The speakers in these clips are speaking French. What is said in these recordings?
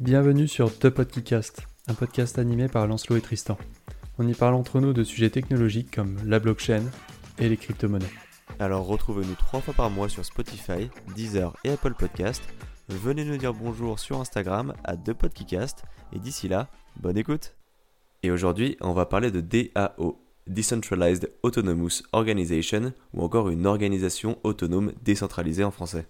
Bienvenue sur The Podcast, un podcast animé par Lancelot et Tristan. On y parle entre nous de sujets technologiques comme la blockchain et les crypto-monnaies. Alors retrouvez-nous trois fois par mois sur Spotify, Deezer et Apple Podcast. Venez nous dire bonjour sur Instagram à ThePodcast et d'ici là, bonne écoute. Et aujourd'hui, on va parler de DAO, Decentralized Autonomous Organization, ou encore une organisation autonome décentralisée en français.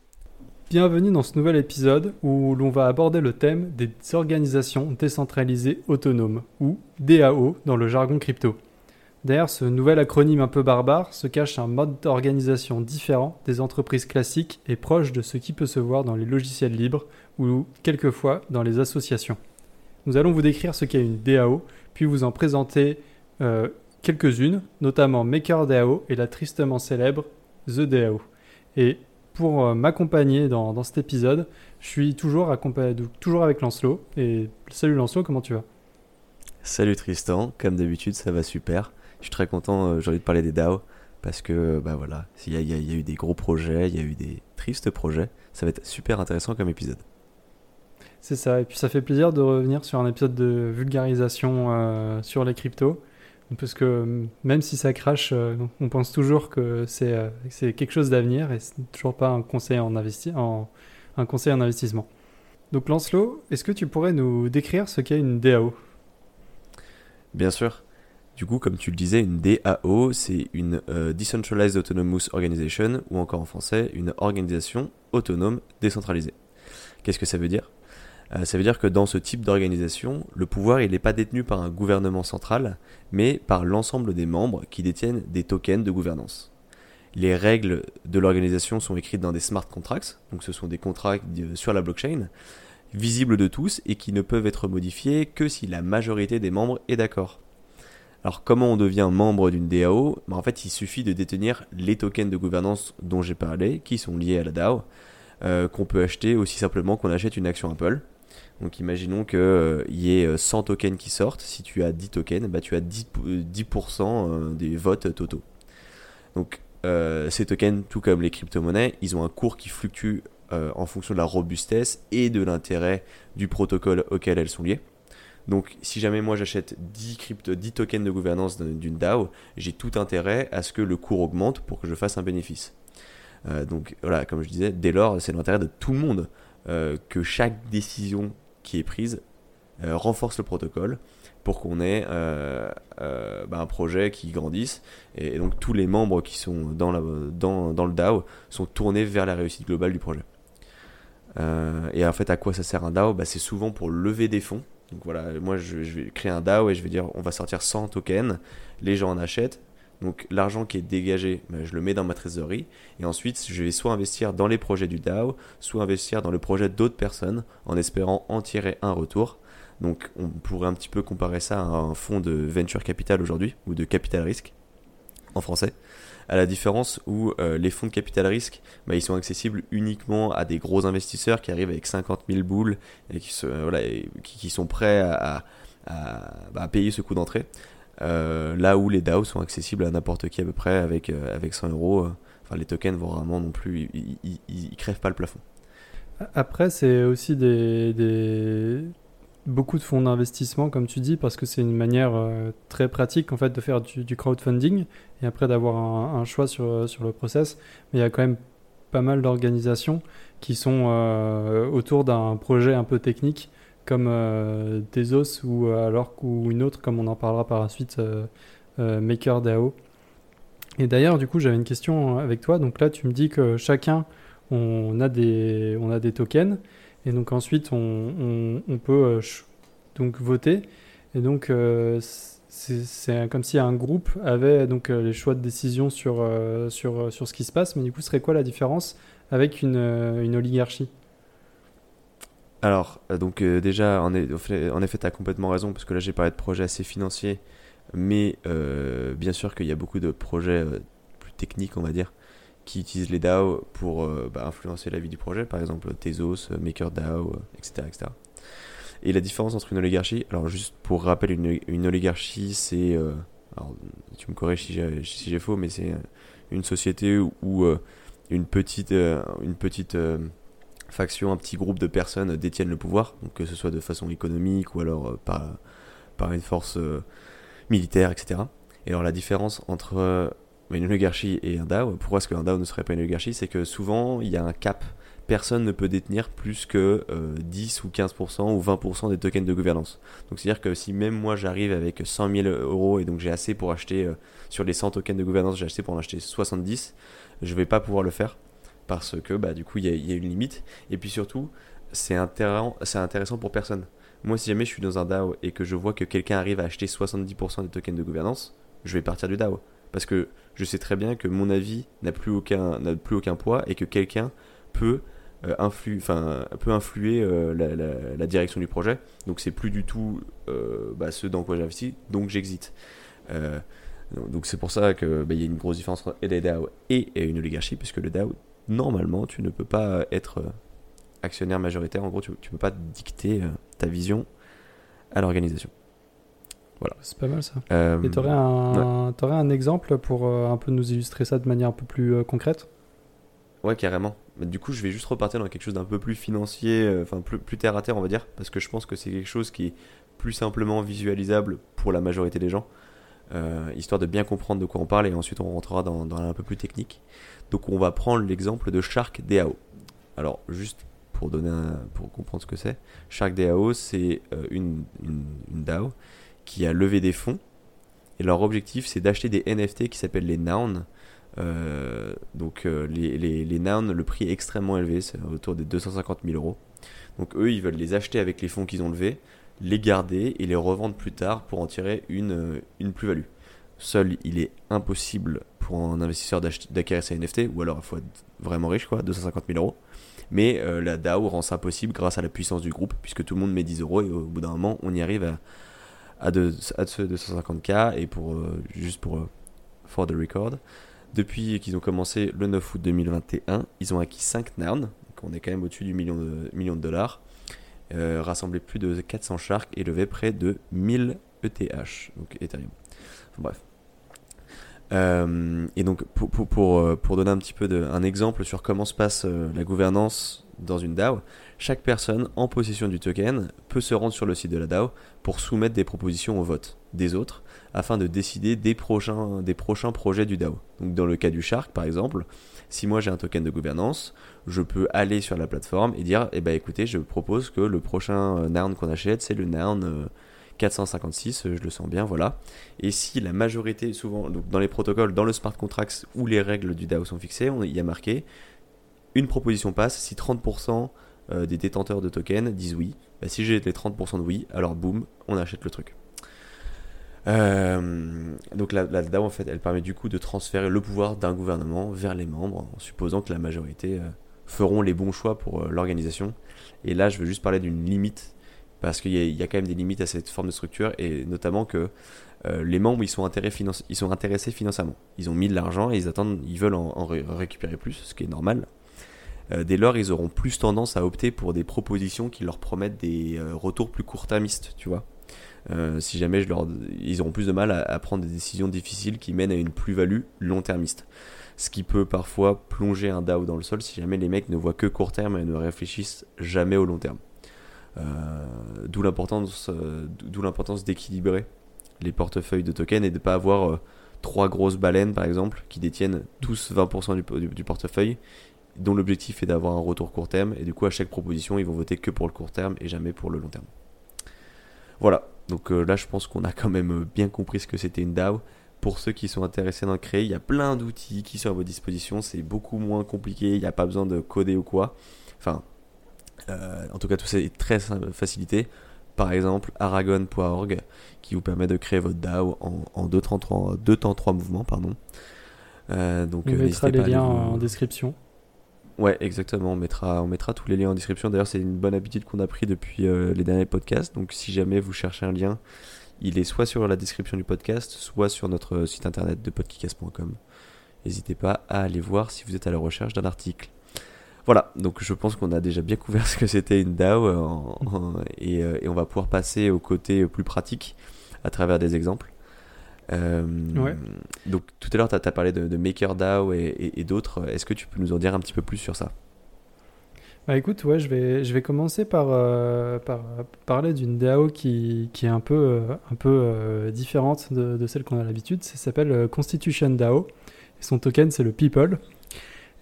Bienvenue dans ce nouvel épisode où l'on va aborder le thème des organisations décentralisées autonomes, ou DAO dans le jargon crypto. Derrière ce nouvel acronyme un peu barbare se cache un mode d'organisation différent des entreprises classiques et proche de ce qui peut se voir dans les logiciels libres ou quelquefois dans les associations. Nous allons vous décrire ce qu'est une DAO, puis vous en présenter euh, quelques-unes, notamment MakerDAO et la tristement célèbre The DAO. Pour euh, m'accompagner dans, cet épisode. Je suis toujours, toujours avec Lancelot. Et salut Lancelot, comment tu vas? Salut Tristan, comme d'habitude, ça va super. Je suis très content, euh, j'ai envie de parler des DAO parce que bah voilà, il y, a eu des gros projets, il y a eu des tristes projets. Ça va être super intéressant comme épisode. C'est ça, et puis ça fait plaisir de revenir sur un épisode de vulgarisation euh, sur les cryptos. Parce que même si ça crache, euh, on pense toujours que c'est euh, quelque chose d'avenir et c'est toujours pas un conseil en, en, un conseil en investissement. Donc Lancelot, est-ce que tu pourrais nous décrire ce qu'est une DAO Bien sûr. Du coup, comme tu le disais, une DAO, c'est une euh, Decentralized Autonomous Organization, ou encore en français, une organisation autonome décentralisée. Qu'est-ce que ça veut dire? Euh, ça veut dire que dans ce type d'organisation, le pouvoir il n'est pas détenu par un gouvernement central, mais par l'ensemble des membres qui détiennent des tokens de gouvernance. Les règles de l'organisation sont écrites dans des smart contracts, donc ce sont des contrats sur la blockchain, visibles de tous et qui ne peuvent être modifiés que si la majorité des membres est d'accord. Alors comment on devient membre d'une DAO bah, En fait, il suffit de détenir les tokens de gouvernance dont j'ai parlé, qui sont liés à la DAO, euh, qu'on peut acheter aussi simplement qu'on achète une action Apple. Donc imaginons qu'il euh, y ait 100 euh, tokens qui sortent. Si tu as 10 tokens, bah, tu as 10%, euh, des votes totaux. Donc ces tokens, tout comme les crypto-monnaies, ils ont un cours qui fluctue en fonction de la robustesse et de l'intérêt du protocole auquel elles sont liées. Donc si jamais moi j'achète 10, 10 tokens de gouvernance d'une DAO, j'ai tout intérêt à ce que le cours augmente pour que je fasse un bénéfice. donc voilà, comme je disais, dès lors, c'est l'intérêt de tout le monde que chaque décision qui est prise euh, renforce le protocole pour qu'on ait euh, euh, bah, un projet qui grandisse. Et, donc tous les membres qui sont dans, la, dans, dans, le DAO sont tournés vers la réussite globale du projet. et en fait, à quoi ça sert un DAO? Bah, C'est souvent pour lever des fonds. Donc voilà, moi je, je, vais créer un DAO et je vais dire on va sortir 100 tokens, les gens en achètent, donc l'argent qui est dégagé, ben, je le mets dans ma trésorerie et ensuite je vais soit investir dans les projets du DAO, soit investir dans le projet d'autres personnes en espérant en tirer un retour. Donc on pourrait un petit peu comparer ça à un fonds de venture capital aujourd'hui ou de capital risque en français. À la différence où euh, les fonds de capital risque, ben, ils sont accessibles uniquement à des gros investisseurs qui arrivent avec 50 000 boules et qui, sont prêts à, bah, payer ce coût d'entrée. Euh, là où les DAO sont accessibles à n'importe qui à peu près avec, euh, avec 100 euros. Euh, enfin, les tokens vont vraiment non plus, ils, ils, crèvent pas le plafond. Après, c'est aussi des, beaucoup de fonds d'investissement, comme tu dis, parce que c'est une manière très pratique en fait de faire du, crowdfunding et après d'avoir un, choix sur, sur le process. Mais il y a quand même pas mal d'organisations qui sont autour d'un projet un peu technique comme euh, Tezos ou euh, alors ou une autre comme on en parlera par la suite euh, MakerDAO. Et d'ailleurs du coup j'avais une question avec toi. Donc là tu me dis que chacun on a des on a des tokens et donc ensuite on, peut donc voter et donc c'est comme si un groupe avait donc les choix de décision sur, sur, sur ce qui se passe, mais du coup, serait quoi la différence avec une, une oligarchie? Alors, euh, donc euh, déjà, en, effet, tu as complètement raison, parce que là j'ai parlé de projets assez financiers, mais euh, bien sûr qu'il y a beaucoup de projets plus techniques, on va dire, qui utilisent les DAO pour bah, influencer la vie du projet, par exemple Tezos, MakerDAO, etc., etc. Et la différence entre une oligarchie, alors juste pour rappel, une, oligarchie, c'est, alors tu me corriges si j'ai faux, mais c'est une société où, une petite, une petite faction, un petit groupe de personnes détiennent le pouvoir, donc que ce soit de façon économique ou alors par, par une force militaire, etc. Et alors la différence entre une oligarchie et un DAO, pourquoi est-ce qu'un DAO ne serait pas une oligarchie? C'est que souvent il y a un cap personne ne peut détenir plus que 10 ou 15% ou 20% des tokens de gouvernance. Donc c'est-à-dire que si même moi j'arrive avec 100 000 euros et donc j'ai assez pour acheter sur les 100 tokens de gouvernance, j'ai assez pour en acheter 70, je vais pas pouvoir le faire parce que bah, du coup il y, a une limite. Et puis surtout, c'est intéressant, intéressant pour personne. Moi, si jamais je suis dans un DAO et que je vois que quelqu'un arrive à acheter 70% des tokens de gouvernance, je vais partir du DAO. Parce que je sais très bien que mon avis n'a plus aucun, plus aucun poids et que quelqu'un peut, euh, influ, peut influer euh, la, direction du projet. Donc c'est plus du tout euh, bah, ce dans quoi j'investis, donc j'exite. donc c'est pour ça qu'il bah, y a une grosse différence entre des DAO et une oligarchie, puisque le DAO, normalement, tu ne peux pas être actionnaire majoritaire. En gros, tu ne peux pas dicter ta vision à l'organisation. Voilà. C'est pas mal ça. Et tu aurais, un, un exemple pour un peu nous illustrer ça de manière un peu plus concrète? Ouais, carrément. du coup, je vais juste repartir dans quelque chose d'un peu plus financier, euh, enfin plus, plus terre à terre, on va dire, parce que je pense que c'est quelque chose qui est plus simplement visualisable pour la majorité des gens, euh, histoire de bien comprendre de quoi on parle, et ensuite on rentrera dans, un peu plus technique. Donc on va prendre l'exemple de Shark DAO. Alors, juste pour, donner pour comprendre ce que c'est, Shark DAO, c'est euh, une, une, DAO qui a levé des fonds, et leur objectif, c'est d'acheter des NFT qui s'appellent les Nouns, euh, donc les, les, les, nouns, le prix est extrêmement élevé, c'est autour des 250 000 euros. Donc eux, ils veulent les acheter avec les fonds qu'ils ont levés, les garder et les revendre plus tard pour en tirer une, euh, plus-value. Seul, il est impossible pour un investisseur d'acquérir ces NFT, ou alors il faut être vraiment riche, quoi, 250 000 euros. Mais la DAO rend ça possible grâce à la puissance du groupe, puisque tout le monde met 10 euros et au bout d'un moment, on y arrive à, à, de, à ce 250K. Et pour, juste pour, for the record, depuis qu'ils ont commencé le 9 août 2021, ils ont acquis 5 nouns, donc on est quand même au-dessus du million de, million de dollars, euh, rassemblé plus de 400 sharks et levé près de 1000 ETH, donc Ethereum. Bref. Euh, et donc pour, pour, pour, euh, pour, donner un petit peu de, un exemple sur comment se passe la gouvernance dans une DAO, chaque personne en possession du token peut se rendre sur le site de la DAO pour soumettre des propositions au vote des autres afin de décider des prochains, projets du DAO. Donc dans le cas du Shark par exemple, si moi j'ai un token de gouvernance, je peux aller sur la plateforme et dire eh ben écoutez, je propose que le prochain euh, noun qu'on achète, c'est le noun 456, euh, je le sens bien, voilà. Et si la majorité, souvent, dans les protocoles, dans le smart contracts où les règles du DAO sont fixées, on, il y a marqué une proposition passe si 30% euh, des détenteurs de tokens disent oui. Bah, si j'ai les 30% de oui, alors boum, on achète le truc. Euh, donc la, DAO en fait elle permet du coup de transférer le pouvoir d'un gouvernement vers les membres en supposant que la majorité euh, feront les bons choix pour euh, l'organisation. Et là je veux juste parler d'une limite parce qu'il y, a quand même des limites à cette forme de structure et notamment que les membres ils sont, ils sont intéressés financièrement. Ils ont mis de l'argent et ils attendent, ils veulent en, récupérer plus, ce qui est normal. dès lors, ils auront plus tendance à opter pour des propositions qui leur promettent des retours plus court-termistes, tu vois. Euh, si jamais ils auront plus de mal à, prendre des décisions difficiles qui mènent à une plus-value long-termiste. Ce qui peut parfois plonger un DAO dans le sol si jamais les mecs ne voient que court terme et ne réfléchissent jamais au long terme. Euh, d'où l'importance, euh, d'où l'importance d'équilibrer les portefeuilles de tokens et de ne pas avoir trois grosses baleines par exemple qui détiennent tous 20% du, du, portefeuille dont l'objectif est d'avoir un retour court terme et du coup à chaque proposition ils vont voter que pour le court terme et jamais pour le long terme. Voilà, donc euh, là, je pense qu'on a quand même euh, bien compris ce que c'était une DAO. Pour ceux qui sont intéressés d'en créer, il y a plein d'outils qui sont à votre disposition. C'est beaucoup moins compliqué. Il n'y a pas besoin de coder ou quoi. Enfin, euh, en tout cas, tout ça est très facilité. Par exemple, aragon.org qui vous permet de créer votre DAO en, trois, deux temps, trois mouvements. Pardon. donc, On mettra les liens en description. Ouais, exactement. On mettra, on mettra tous les liens en description. D'ailleurs, c'est une bonne habitude qu'on a pris depuis euh, les derniers podcasts. Donc, si jamais vous cherchez un lien, il est soit sur la description du podcast, soit sur notre site internet de podcast.com. N'hésitez pas à aller voir si vous êtes à la recherche d'un article. Voilà, donc je pense qu'on a déjà bien couvert ce que c'était une DAO euh, euh, et, on va pouvoir passer au côté plus pratique à travers des exemples. Euh, donc tout à l'heure, tu as, parlé de, MakerDAO et, et, d'autres. Est-ce que tu peux nous en dire un petit peu plus sur ça? Bah écoute, ouais, je vais, je vais commencer par, euh, par parler d'une DAO qui, qui est un peu, euh, un peu différente de, de celle qu'on a l'habitude. Ça s'appelle Constitution DAO. Et son token, c'est le People.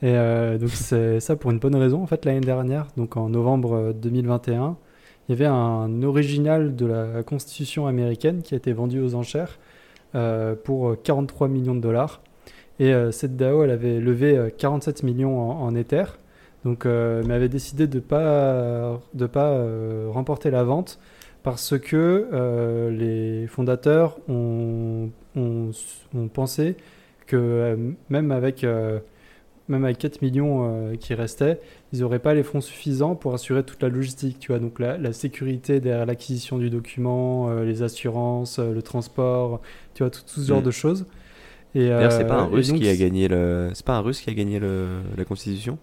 Et donc c'est ça pour une bonne raison. En fait, l'année dernière, donc en novembre euh, 2021, il y avait un original de la Constitution américaine qui a été vendu aux enchères pour 43 millions de dollars. Et euh, cette DAO, elle avait levé euh, 47 millions en, Ether. Donc, euh, mais avait décidé de pas de pas euh, remporter la vente parce que euh, les fondateurs ont, ont, ont pensé que euh, même avec euh, même avec 4 millions euh, qui restaient, ils n'auraient pas les fonds suffisants pour assurer toute la logistique, tu vois, donc la, la sécurité derrière l'acquisition du document, euh, les assurances, euh, le transport, tu vois, tout, tout ce genre Mm. de choses. Et, D'ailleurs, c'est pas un russe donc, qui a gagné le. C'est pas un russe qui a gagné le... la constitution?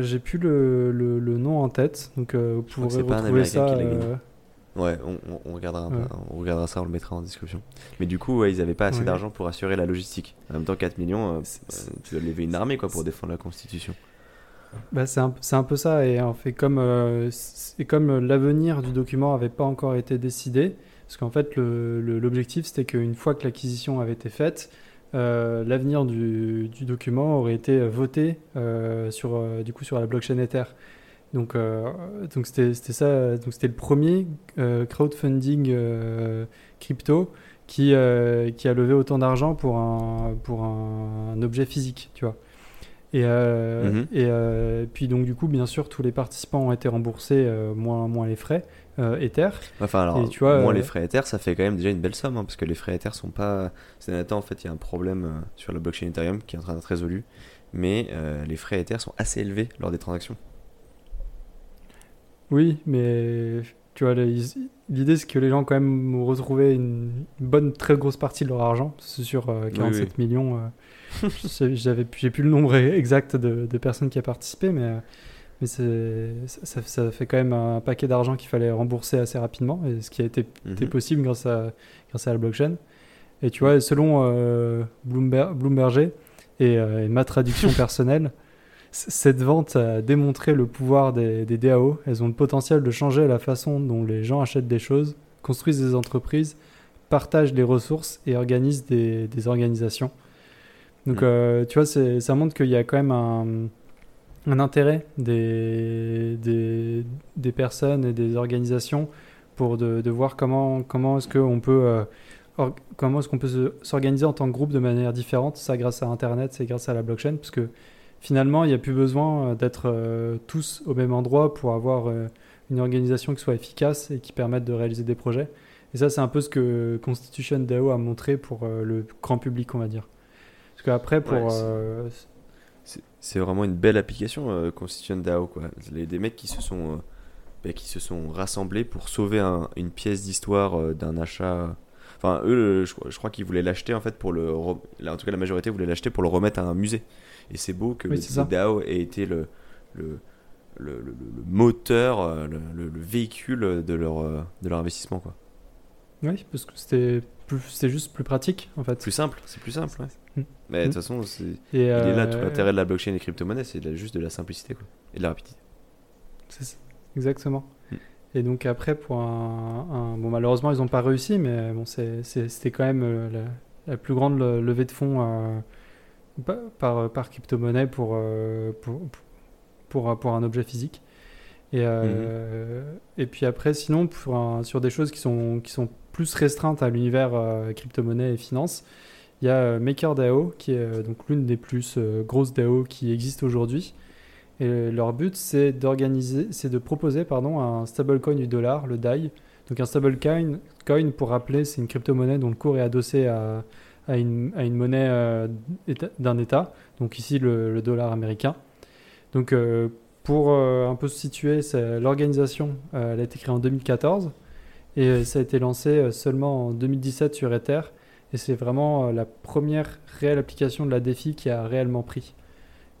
J'ai plus le, le, le nom en tête, donc vous pourrez c'est pas un retrouver ça. qui Ouais, on, regardera, un peu- Ouais. on regardera ça, on le mettra en description. Mais du coup, ouais, ils avaient pas assez Ouais. d'argent pour assurer la logistique. En même temps, 4 millions, euh, euh, tu dois lever une armée quoi, pour défendre la constitution. Bah, c'est un, peu ça, et en fait, comme, euh, comme l'avenir du document n'avait pas encore été décidé, parce qu'en fait, l'objectif c'était qu'une fois que l'acquisition avait été faite, euh, l'avenir du, du document aurait été voté euh, sur, euh, du coup, sur la blockchain Ether. Donc, euh, donc c'était c'était ça, donc c'était le premier euh, crowdfunding euh, crypto qui, qui a levé autant d'argent pour un, pour un, un objet physique, tu vois. Et, Mhm. et puis donc du coup, bien sûr, tous les participants ont été remboursés, moins, moins les frais, Ether. Enfin, alors, Et tu vois, moins les frais Ether, ça fait quand même déjà une belle somme, hein, parce que les frais Ether sont pas. Ces derniers temps, en fait, il y a un problème sur la blockchain Ethereum qui est en train d'être résolu, mais les frais Ether sont assez élevés lors des transactions. Oui, mais tu vois, l'idée c'est que les gens quand même ont retrouvé une bonne, très grosse partie de leur argent. C'est sur euh, 47 millions. euh, je sais- j'avais, j'ai plus le nombre exact de, de personnes qui a participé, mais, euh, mais c'est, ça, ça fait quand même un paquet d'argent qu'il fallait rembourser assez rapidement, et ce qui a été, Mhm. possible grâce à, grâce à la blockchain. Et tu vois, selon euh, Bloomberg, Bloomberger et, euh, et ma traduction personnelle, cette vente a démontré le pouvoir des, des DAO. Elles ont le potentiel de changer la façon dont les gens achètent des choses, construisent des entreprises, partagent les ressources et organisent des, des organisations. Donc, Mm. euh, tu vois, ça montre qu'il y a quand même un, un intérêt des, des, des personnes et des organisations pour de, de voir comment, comment est-ce qu'on peut, euh, or- comment est-ce qu'on peut se- s'organiser en tant que groupe de manière différente. Ça, grâce à Internet, c'est grâce à la blockchain, parce que finalement, il n'y a plus besoin euh, d'être euh, tous au même endroit pour avoir euh, une organisation qui soit efficace et qui permette de réaliser des projets. Et ça, c'est un peu ce que Constitution DAO a montré pour le grand public, on va dire. Parce qu'après, pour. Ouais, c'est- vraiment une belle application, euh, Constitution DAO. Quoi. Les, des mecs qui se sont, euh, bah, qui se sont rassemblés pour sauver un- une pièce d'histoire euh, d'un achat. Enfin, eux, le- je, crois- je crois qu'ils voulaient l'acheter en fait pour le. là, En tout cas, la majorité voulait l'acheter pour le remettre à un musée. Et c'est beau que Oui, le, c'est DAO ait été le, le, le, le- le moteur, euh, le, le- le véhicule de leur, euh, de leur investissement. Quoi. oui, parce que c'était plus- c'était juste plus pratique, en fait. Plus simple, c'est plus simple. ouais. Mm. Mais de toute Mm. façon, c'est- Et, il est là euh, tout l'intérêt de la blockchain et des crypto-monnaies, c'est juste de la simplicité quoi. et de la rapidité. C'est ça, exactement. Mm. Et donc après, pour un, un- bon, malheureusement, ils n'ont pas réussi, mais bon, c'est- c'est- c'était quand même euh, la, la plus grande le- levée de fonds euh, par, par crypto-monnaie pour, euh, pour, pour, pour un objet physique. Et, euh, et puis après, sinon, pour un- sur des choses qui sont, qui sont plus restreintes à l'univers euh, crypto-monnaie et finance, il y a euh, MakerDAO, qui est euh, donc l'une des plus euh, grosses DAO qui existent aujourd'hui. Et leur but, c'est d'organiser, c'est de proposer pardon, un stablecoin du dollar, le DAI. Donc un stablecoin, coin, pour rappeler, c'est une crypto-monnaie dont le cours est adossé à, à, une, à une monnaie euh, d'un État. Donc ici, le, le dollar américain. Donc euh, pour euh, un peu se situer, l'organisation, elle a été créée en 2014 et ça a été lancé seulement en 2017 sur Ether. Et c'est vraiment la première réelle application de la DeFi qui a réellement pris.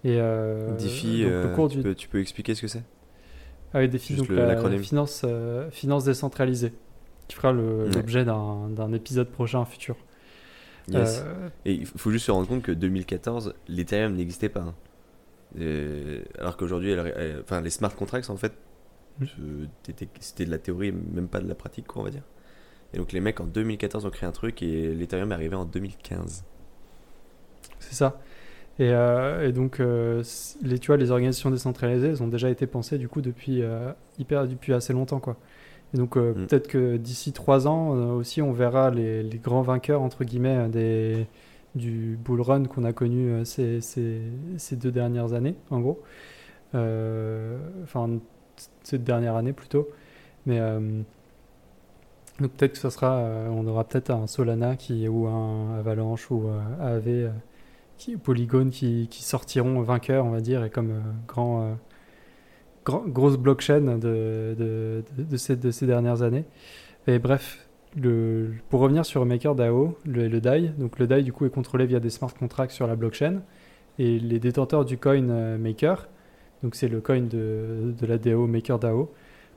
Et euh, DeFi, donc, euh, cours tu, du peux, tu peux expliquer ce que c'est? Ah oui, DeFi, Juste donc le- la finance, euh, finance décentralisée, qui fera Ouais. l'objet d'un d'un épisode prochain futur. Yes. Euh, Et il faut juste se rendre compte que 2014, l'Ethereum n'existait pas. hein. Et- alors qu'aujourd'hui, elle- elle- enfin, les smart contracts, en fait, Mm. euh, c'était de la théorie, même pas de la pratique, quoi, on va dire. Et donc les mecs en 2014 ont créé un truc et l'Ethereum est arrivé en 2015. C'est ça. Et, euh, et donc, euh, les, tu vois, les organisations décentralisées, elles ont déjà été pensées du coup depuis euh, hyper depuis assez longtemps, quoi. Et donc, euh, Mm. peut-être que d'ici trois ans euh, aussi, on verra les, les grands vainqueurs entre guillemets euh, des du bull run qu'on a connu euh, ces, ces, ces deux dernières années, en gros. Enfin, cette dernière année plutôt. Mais donc peut-être que ça sera, on aura peut-être un Solana qui ou un Avalanche ou AAV euh, qui, Polygon qui, qui sortiront vainqueurs, on va dire, et comme grand, grosse blockchain de, de, de, ces, de ces dernières années. Et bref, le, pour revenir sur MakerDAO, le, le DAI, donc le DAI du coup est contrôlé via des smart contracts sur la blockchain, et les détenteurs du coin euh, Maker, donc c'est le coin de, de la DAO MakerDAO,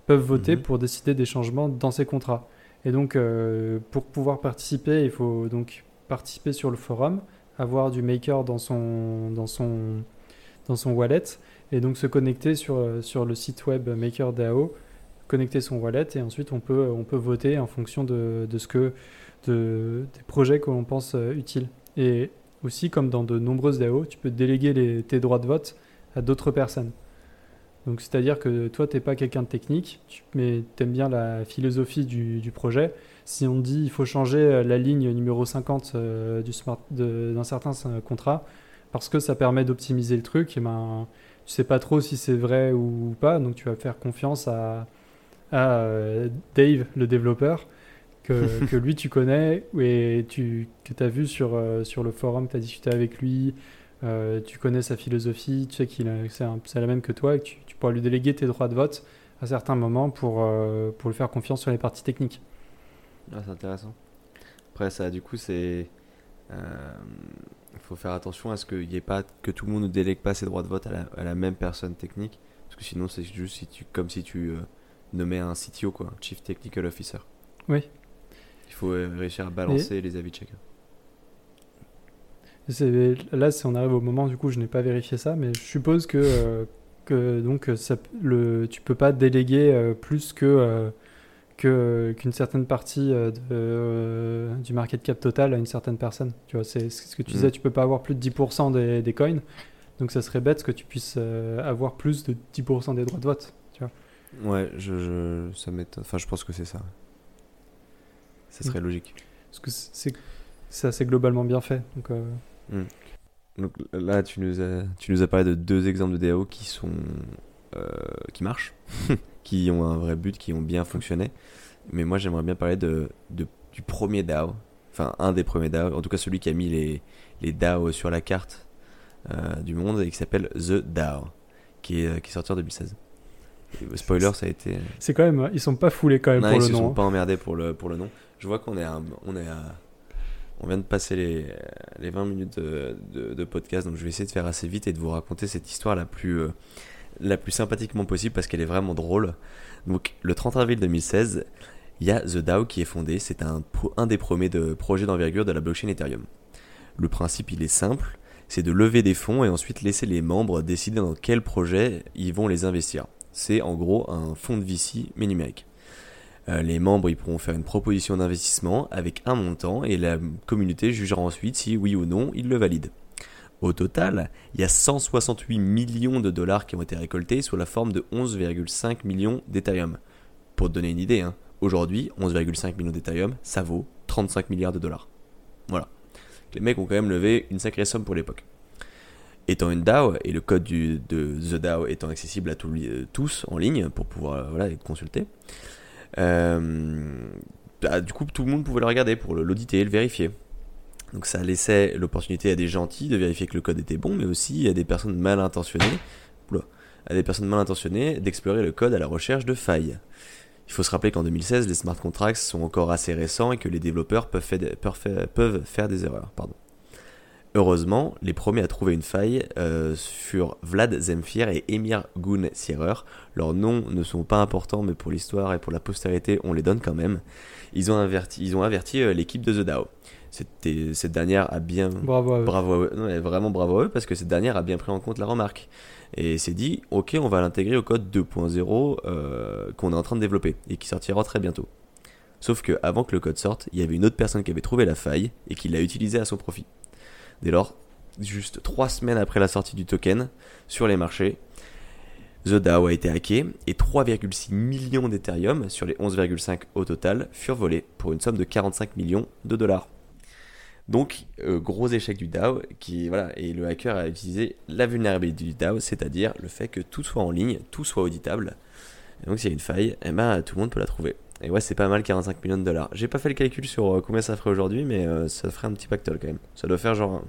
peuvent voter Mhm. pour décider des changements dans ces contrats. Et donc, euh, pour pouvoir participer, il faut donc participer sur le forum, avoir du maker dans son, dans son, dans son wallet, et donc se connecter sur, euh, sur le site web MakerDAO, connecter son wallet, et ensuite on peut, on peut voter en fonction de, de ce que, de, des projets que l'on pense euh, utiles. Et aussi, comme dans de nombreuses DAO, tu peux déléguer tes droits de vote à d'autres personnes. Donc, c'est-à-dire que toi, tu n'es pas quelqu'un de technique, mais tu aimes bien la philosophie du, du projet. Si on dit il faut changer euh, la ligne numéro 50 euh, d'un certain contrat, parce que ça permet d'optimiser le truc, et ben, tu sais pas trop si c'est vrai ou pas, donc tu vas faire confiance à, à, euh, Dave, le développeur, que, que lui tu connais et tu, que tu as vu sur, euh, sur le forum, tu as discuté avec lui, euh, tu connais sa philosophie, tu sais qu'il c'est la même que toi et que tu, tu pourras lui déléguer tes droits de vote à certains moments pour, euh, pour lui faire confiance sur les parties techniques. Ah, c'est intéressant. Après, ça, du coup, c'est. Il faut faire attention à ce qu'il n'y ait pas que tout le monde ne délègue pas ses droits de vote à la, à la même personne technique. Parce que sinon, c'est juste si tu, comme si tu euh, nommais un CTO, quoi, Chief Technical Officer. Oui. Il faut euh, réussir à balancer les avis de chacun. Là, si on arrive au moment, du coup, je n'ai pas vérifié ça, mais je suppose que, euh, que donc, ça, le, tu peux pas déléguer euh, plus que, qu'une certaine partie euh, de, euh, du market cap total à une certaine personne. Tu vois, c'est ce que tu disais, Mm. tu peux pas avoir plus de 10% des, des coins, donc ça serait bête que tu puisses euh, avoir plus de 10% des droits de vote. Tu vois. Ouais, je, je, ça. Enfin, je pense que c'est ça. Ça serait logique. Parce que c'est c'est assez globalement bien fait. Donc, euh, Donc là, tu nous as, tu nous as parlé de deux exemples de DAO qui sont euh, qui marchent, qui ont un vrai but, qui ont bien fonctionné. Mais moi, j'aimerais bien parler de, de- du premier DAO, enfin un des premiers DAO, en tout cas celui qui a mis les, les DAO sur la carte euh, du monde et qui s'appelle The DAO, qui est, euh, qui est sorti en 2016. Et, euh, spoiler, ça a été. c'est quand même, ils sont pas foulés quand même Non, pour ils le se nom. sont hein. pas emmerdés pour le, pour le nom. Je vois qu'on est à, on est à, on vient de passer les, les 20 minutes de, de- de podcast, donc je vais essayer de faire assez vite et de vous raconter cette histoire la plus, euh, la plus sympathiquement possible parce qu'elle est vraiment drôle. Donc, le 30 avril 2016, il y a The DAO qui est fondé. C'est un, des premiers de, projets d'envergure de la blockchain Ethereum. Le principe, il est simple. C'est de lever des fonds et ensuite laisser les membres décider dans quel projet ils vont les investir. C'est en gros un fonds de VC mais numérique. Euh, les membres ils pourront faire une proposition d'investissement avec un montant et la communauté jugera ensuite si oui ou non ils le valident. Au total, il y a 168 millions de dollars qui ont été récoltés sous la forme de 11,5 millions d'Ethereum. Pour te donner une idée, hein, aujourd'hui, 11,5 millions d'Ethereum, ça vaut 35 milliards de dollars. Voilà. Les mecs ont quand même levé une sacrée somme pour l'époque. Étant une DAO et le code de The DAO étant accessible à tous- euh, en ligne pour pouvoir euh, voilà, être consulté, euh, bah, du coup tout le monde pouvait le regarder pour l'auditer et le vérifier. Donc ça laissait l'opportunité à des gentils de vérifier que le code était bon, mais aussi à des personnes mal intentionnées, à des personnes mal intentionnées d'explorer le code à la recherche de failles. Il faut se rappeler qu'en 2016, les smart contracts sont encore assez récents et que les développeurs peuvent, faire des- erreurs. Heureusement, les premiers à trouver une faille euh, furent Vlad Zemfir et Emir Gun Sierer. Leurs noms ne sont pas importants, mais pour l'histoire et pour la postérité, on les donne quand même. Ils ont averti, ils ont averti euh, l'équipe de The DAO. Cette dernière a bien Bravo à eux. Bravo à eux. Non, mais vraiment bravo à eux parce que cette dernière a bien pris en compte la remarque. Et s'est dit, ok, on va l'intégrer au code 2.0 euh, qu'on est en train de développer et qui sortira très bientôt. Sauf que avant que le code sorte, il y avait une autre personne qui avait trouvé la faille et qui l'a utilisée à son profit. Dès lors, juste trois semaines après la sortie du token sur les marchés, The DAO a été hacké et 3,6 millions d'Ethereum sur les 11,5 au total furent volés pour une somme de 45 millions de dollars. Donc, euh, gros échec du DAO, qui, voilà, et le hacker a utilisé la vulnérabilité du DAO, c'est-à-dire le fait que tout soit en ligne, tout soit auditable. Et donc, s'il y a une faille, eh ben, tout le monde peut la trouver. Et ouais, c'est pas mal 45 millions de dollars. J'ai pas fait le calcul sur euh, combien ça ferait aujourd'hui, mais euh, ça ferait un petit pactole quand même. Ça doit faire genre,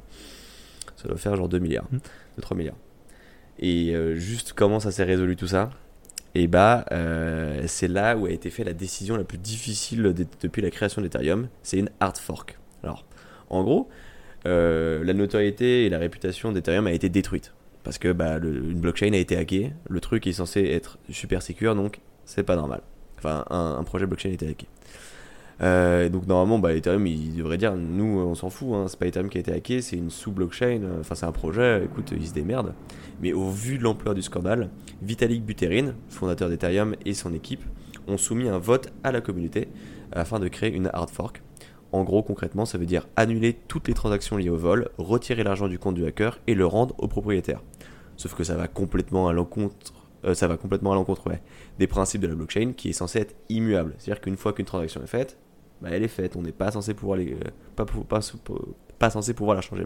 ça doit faire genre 2 milliards, Mm. 2-3 milliards. Et euh, juste comment ça s'est résolu tout ça? Et bah, euh, c'est là où a été fait la décision la plus difficile de- depuis la création d'Ethereum. C'est une hard fork. Alors, en gros, euh, la notoriété et la réputation d'Ethereum a été détruite. Parce que bah, une blockchain a été hackée, le truc est censé être super secure, donc c'est pas normal. Enfin, un, un projet blockchain a été hacké. Euh, donc normalement, bah, Ethereum, il devrait dire, nous, on s'en fout, hein, c'est pas Ethereum qui a été hacké, c'est une sous-blockchain, euh, enfin c'est un projet, écoute, ils se démerdent. Mais au vu de l'ampleur du scandale, Vitalik Buterin, fondateur d'Ethereum, et son équipe ont soumis un vote à la communauté afin de créer une hard fork. En gros, concrètement, ça veut dire annuler toutes les transactions liées au vol, retirer l'argent du compte du hacker et le rendre au propriétaire. Sauf que ça va complètement à l'encontre, euh, ça va complètement à l'encontre des principes de la blockchain qui est censé être immuable. C'est-à-dire qu'une fois qu'une transaction est faite, bah, elle est faite. On n'est pas censé pouvoir la changer.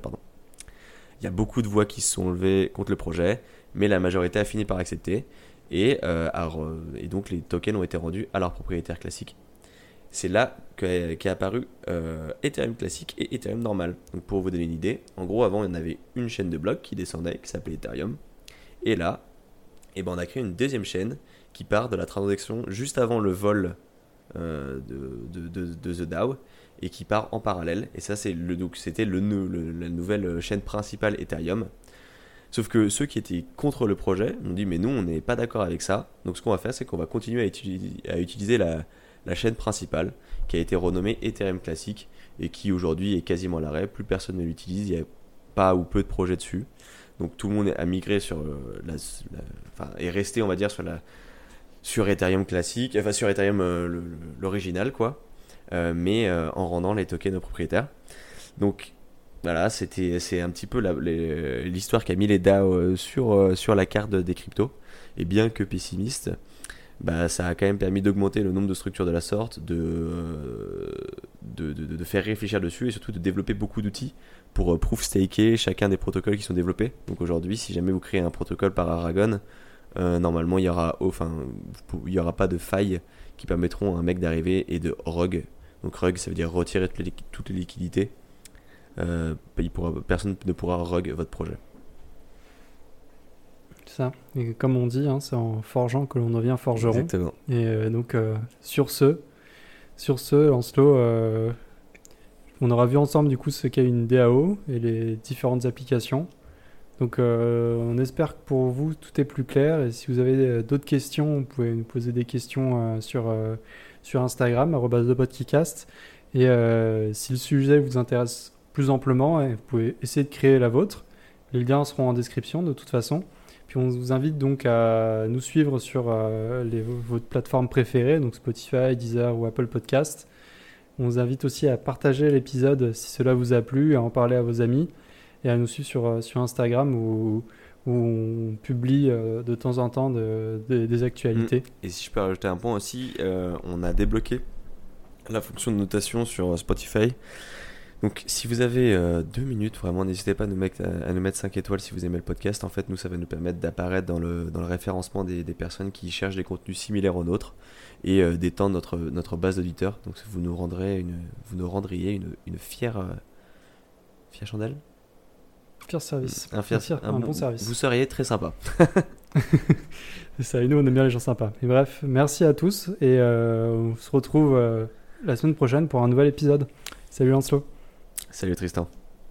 Il y a beaucoup de voix qui se sont levées contre le projet, mais la majorité a fini par accepter et, euh, et donc les tokens ont été rendus à leurs propriétaires classiques. C'est là qu'est apparu euh, Ethereum classique et Ethereum normal. Donc pour vous donner une idée, en gros avant il y en avait une chaîne de blocs qui descendait, qui s'appelait Ethereum. Et là, eh ben, on a créé une deuxième chaîne qui part de la transaction juste avant le vol euh, de, de, de- The DAO et qui part en parallèle. Et ça, c'est le, c'était le, le- la nouvelle chaîne principale Ethereum. Sauf que ceux qui étaient contre le projet ont dit mais nous on n'est pas d'accord avec ça. Donc ce qu'on va faire c'est qu'on va continuer à, à utiliser la, la chaîne principale qui a été renommée Ethereum classique et qui aujourd'hui est quasiment à l'arrêt. Plus personne ne l'utilise, il n'y a pas ou peu de projets dessus. Donc tout le monde a migré sur euh, la, enfin, est resté on va dire sur la sur Ethereum classique, enfin sur Ethereum euh, l'original quoi, Euh, mais en rendant les tokens aux propriétaires. Donc voilà, c'était c'est un petit peu l'histoire qui a mis les DAO sur sur la carte des cryptos. Et bien que pessimiste, bah, ça a quand même permis d'augmenter le nombre de structures de la sorte, de, euh, de, de, de faire réfléchir dessus et surtout de développer beaucoup d'outils pour euh, proof staker chacun des protocoles qui sont développés. Donc aujourd'hui, si jamais vous créez un protocole par Aragon, euh, normalement il y aura, enfin, il y aura pas de failles qui permettront à un mec d'arriver et de rug. Donc rug, ça veut dire retirer toutes les, toutes les liquidités. Euh, personne ne pourra rug votre projet. C'est ça. Et comme on dit, hein, c'est en forgeant que l'on devient forgeron. Exactement. Et euh, donc, euh, sur ce, sur ce, Lancelot, euh, on aura vu ensemble du coup ce qu'est une DAO et les différentes applications. Donc, on espère que pour vous tout est plus clair. Et si vous avez d'autres questions, vous pouvez nous poser des questions sur, sur Instagram, podcast. Et si le sujet vous intéresse plus amplement, eh, vous pouvez essayer de créer la vôtre. Les liens seront en description de toute façon. Puis on vous invite donc à nous suivre sur euh, votre plateforme préférée, donc Spotify, Deezer ou Apple Podcast. On vous invite aussi à partager l'épisode si cela vous a plu, à en parler à vos amis et à nous suivre sur, euh, Instagram où, on publie euh, de temps en temps de- de- des actualités. Et si je peux rajouter un point aussi, on a débloqué la fonction de notation sur Spotify. Donc si vous avez euh, deux minutes, vraiment n'hésitez pas à nous, mettre, à nous mettre 5 étoiles si vous aimez le podcast. En fait, nous, ça va nous permettre d'apparaître dans le, dans le référencement des, des personnes qui cherchent des contenus similaires aux nôtres et euh, d'étendre notre, notre base d'auditeurs. Donc vous nous, rendrez une, vous nous rendriez une, une fière, euh, fière chandelle? Fier service. un, fier- un bon service. Vous seriez très sympa. C'est ça, et nous on aime bien les gens sympas. Et bref, merci à tous et on se retrouve la semaine prochaine pour un nouvel épisode. Salut Lancelot. Salut Tristan.